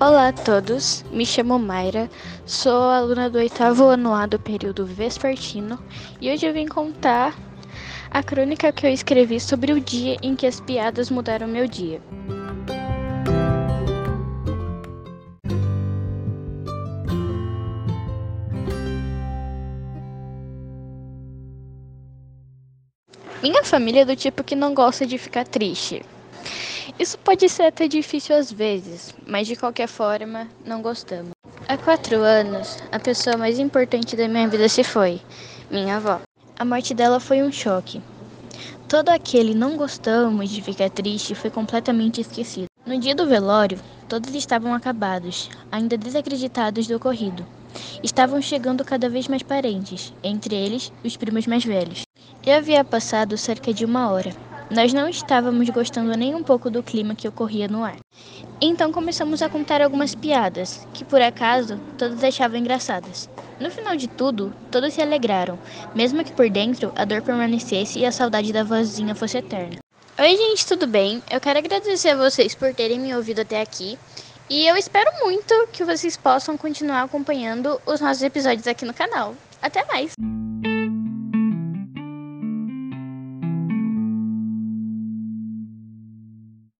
Olá a todos, me chamo Mayra, sou aluna do oitavo ano A do período vespertino e hoje eu vim contar a crônica que eu escrevi sobre o dia em que as piadas mudaram meu dia. Minha família é do tipo que não gosta de ficar triste. Isso pode ser até difícil às vezes, mas de qualquer forma, não gostamos. Há quatro anos, a pessoa mais importante da minha vida se foi, minha avó. A morte dela foi um choque. Todo aquele não gostamos de ficar triste foi completamente esquecido. No dia do velório, todos estavam acabados, ainda desacreditados do ocorrido. Estavam chegando cada vez mais parentes, entre eles os primos mais velhos. Já havia passado cerca de uma hora. Nós não estávamos gostando nem um pouco do clima que ocorria no ar. Então começamos a contar algumas piadas, que por acaso todos achavam engraçadas. No final de tudo, todos se alegraram, mesmo que por dentro a dor permanecesse e a saudade da vozinha fosse eterna. Oi, gente, tudo bem? Eu quero agradecer a vocês por terem me ouvido até aqui. E eu espero muito que vocês possam continuar acompanhando os nossos episódios aqui no canal. Até mais!